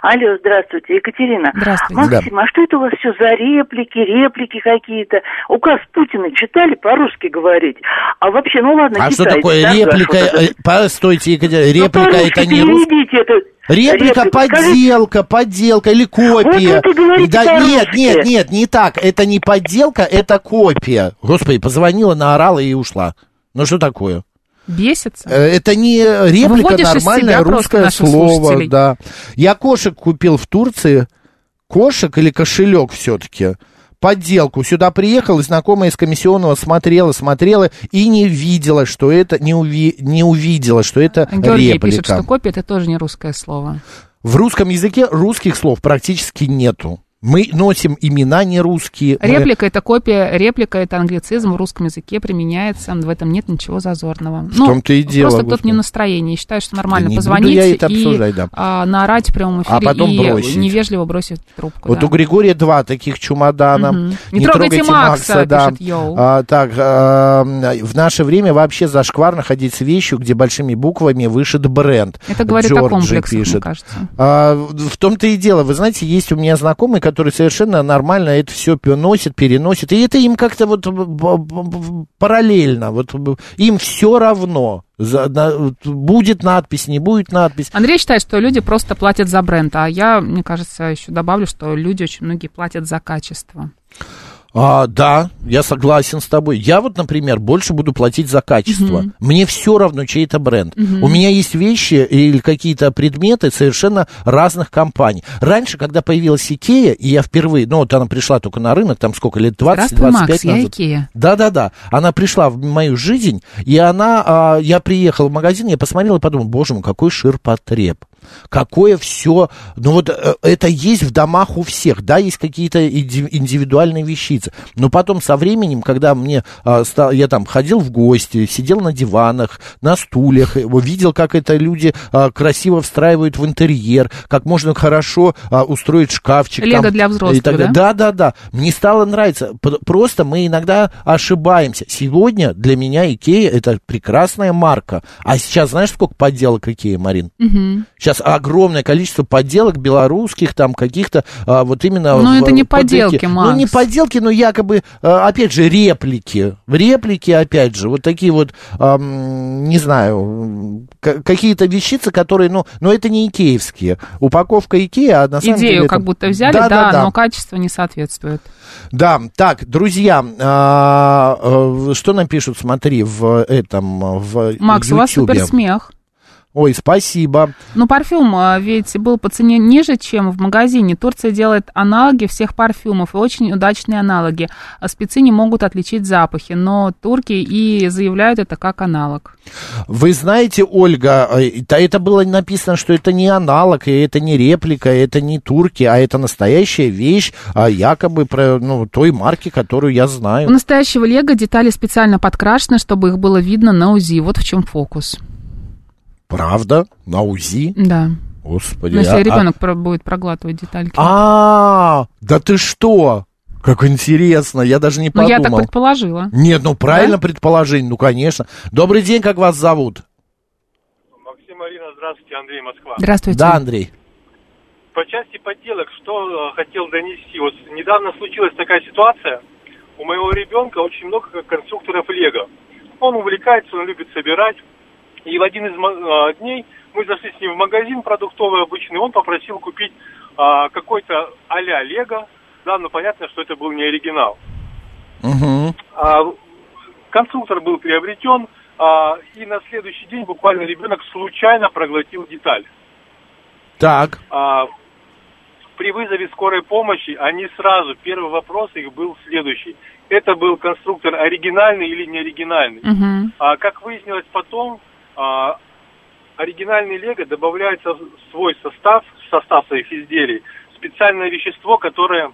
Алло, здравствуйте, Екатерина. Здравствуйте. Максим, а что это у вас все за реплики, реплики какие-то? Указ Путина читали по-русски говорить? А вообще, ну ладно, А что китайцы, такое торгаш реплика? вот э, Постойте, Екатерина, Ну, реплика по-русски это не русский? это. Реплика, Реплику. Скажите, подделка, подделка или копия. Вот говорите да нет, нет, нет, не так. Это не подделка, это копия. Господи, позвонила, наорала и ушла. Ну что такое? Бесится? Э, Это не реплика, Выводишь нормальное русское слово, да. Я кошек купил в Турции. Кошек или кошелек все-таки? Подделку. Сюда приехала, знакомая из комиссионного смотрела, смотрела и не видела, что это, не, уви, не увидела, что это Георгий реплика. пишет, что копия это тоже не русское слово. В русском языке русских слов практически нету. Мы носим имена не русские. мы- Реплика это копия, реплика это англицизм в русском языке применяется, в этом нет ничего зазорного. В том-то и дело, Просто кто-то не в настроении, считает, что нормально Да не позвонить я это и да. а, наорать в прямом эфире А потом и бросить. невежливо бросить трубку. Вот да. у Григория два таких чемодана. Мгм. Не трогайте Макса, пишет Йоу. А, так, а, в наше время вообще зашкварно ходить с вещью, где большими буквами вышит бренд. Это говорит о Джорджи комплексах, мне пишет. кажется. А, в том-то и дело. Вы знаете, есть у меня знакомый, который совершенно нормально это все носит, переносит. И это им как-то вот параллельно. Вот им все равно. За- на- будет надпись, не будет надпись. Андрей считает, что люди просто платят за бренд, а я, мне кажется, еще добавлю, что люди очень многие платят за качество. А, да, я согласен с тобой. Я вот, например, больше буду платить за качество. Мгм. Мне все равно, чей это бренд. Мгм. У меня есть вещи или какие-то предметы совершенно разных компаний. Раньше, когда появилась Икея, и я впервые, ну вот она пришла только на рынок, там сколько лет, 20-25 Здравствуй, Макс, я назад. Икея. Да-да-да, она пришла в мою жизнь, и она, а, я приехал в магазин, я посмотрел и подумал, боже мой, какой ширпотреб. Какое все, ну вот э, это есть в домах у всех, да, есть какие-то индивидуальные вещицы. Но потом со временем, когда мне а, я там ходил в гости, сидел на диванах, на стульях, э, видел, как это люди а, красиво встраивают в интерьер, как можно хорошо а, устроить шкафчик. Лего там, для взрослых, и так далее. да? Да, да, да. Мне стало нравиться. Просто мы иногда ошибаемся. Сегодня для меня Икея это прекрасная марка. А сейчас знаешь, сколько подделок Икеи, Марин? Мгм. Сейчас сейчас огромное количество подделок белорусских, там каких-то а, вот именно... Ну, в- это не подделки, Макс. Ну, не подделки, но якобы, а, опять же, реплики. Реплики, опять же, вот такие вот, ам, не знаю, какие-то вещицы, которые, ну, но это не икеевские. Упаковка Икея, а на самом деле... Идею это- как будто взяли, Да, да, да, да. но качество не соответствует. Да, так, друзья, а, э, что нам пишут, смотри, в этом, в Макс, у вас Ютьюбе. Ой, спасибо. Ну, парфюм а, ведь был по цене ниже, чем в магазине. Турция делает аналоги всех парфюмов, и очень удачные аналоги. А спецы не могут отличить запахи, но турки и заявляют это как аналог. Вы знаете, Ольга, э, это было написано, что это не аналог, и это не реплика, это не турки, а это настоящая вещь, а якобы про, ну, той марки, которую я У знаю. настоящего лего детали специально подкрашены, чтобы их было видно на УЗИ. Вот в чем фокус. Правда? На УЗИ? Да. Господи. Ну, если а- ребенок про- будет проглатывать детальки. А, да ты что? Как интересно, я даже не ну, подумал. я так предположила. Нет, ну правильно предположение, ну конечно. Добрый день, как вас зовут? Максим, Марина, здравствуйте, Андрей, Москва. Здравствуйте. Да, Андрей. По части подделок, что э, хотел донести. Вот недавно случилась такая ситуация. У моего ребенка очень много конструкторов Лего. Он увлекается, он любит собирать. И в один из э, дней мы зашли с ним в магазин продуктовый обычный. Он попросил купить а, какой-то а-ля Лего. Да, но понятно, что это был не оригинал. Угу. А, конструктор был приобретен, а, и на следующий день буквально ребенок случайно проглотил деталь. Так. А, при вызове скорой помощи они сразу, первый вопрос их был следующий. Это был конструктор оригинальный или не оригинальный? Мгм. А, как выяснилось потом, а, оригинальный лего добавляется в свой состав, в состав своих изделий, специальное вещество, которое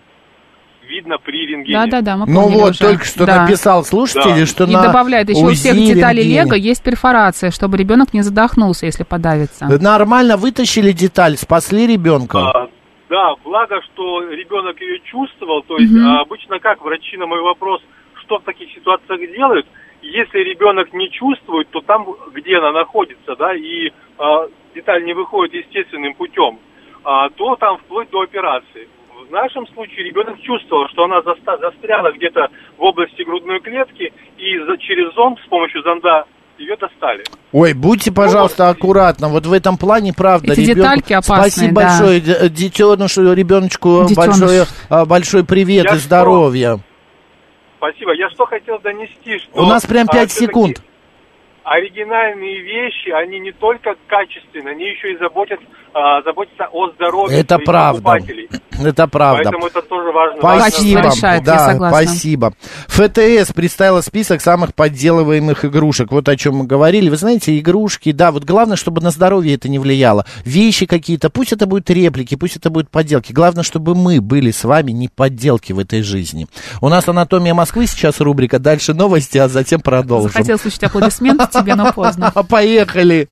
видно при рентгене. Да-да-да, мы Ну вот, уже. только что Да. написал слушатель, Да. что И на добавляет еще у всех УЗИ деталей рентгене. лего есть перфорация, чтобы ребенок не задохнулся, если подавится. Нормально вытащили деталь, спасли ребенка. А, да, благо, что ребенок ее чувствовал. То есть Мгм. а, обычно как врачи на мой вопрос, что в таких ситуациях делают, если ребенок не чувствует, то там, где она находится, да, и а, деталь не выходит естественным путем, а, то там вплоть до операции. В нашем случае ребенок чувствовал, что она заста- застряла где-то в области грудной клетки, и за- через зонд с помощью зонда ее достали. Ой, будьте, пожалуйста, аккуратны. Вот в этом плане, правда, Эти ребенку- детальки опасные, Спасибо да. большое, детенышу, ребеночку Детеныш. большое, а, большой привет Я и здоровья. Спасибо. Я что хотел донести, что... У нас прям а, 5 всё-таки секунд. Оригинальные вещи, они не только качественные, они еще и заботятся, а, заботятся о здоровье Это правда. покупателей. Это правда. Поэтому это тоже важно. Спасибо. решает, да, спасибо. ФТС представила список самых подделываемых игрушек. Вот о чем мы говорили. Вы знаете, игрушки, да, вот главное, чтобы на здоровье это не влияло. Вещи какие-то, пусть это будут реплики, пусть это будут подделки. Главное, чтобы мы были с вами не подделки в этой жизни. У нас «Анатомия Москвы» сейчас рубрика, дальше новости, а затем продолжим. Захотел слушать аплодисменты тебе, но поздно. Поехали.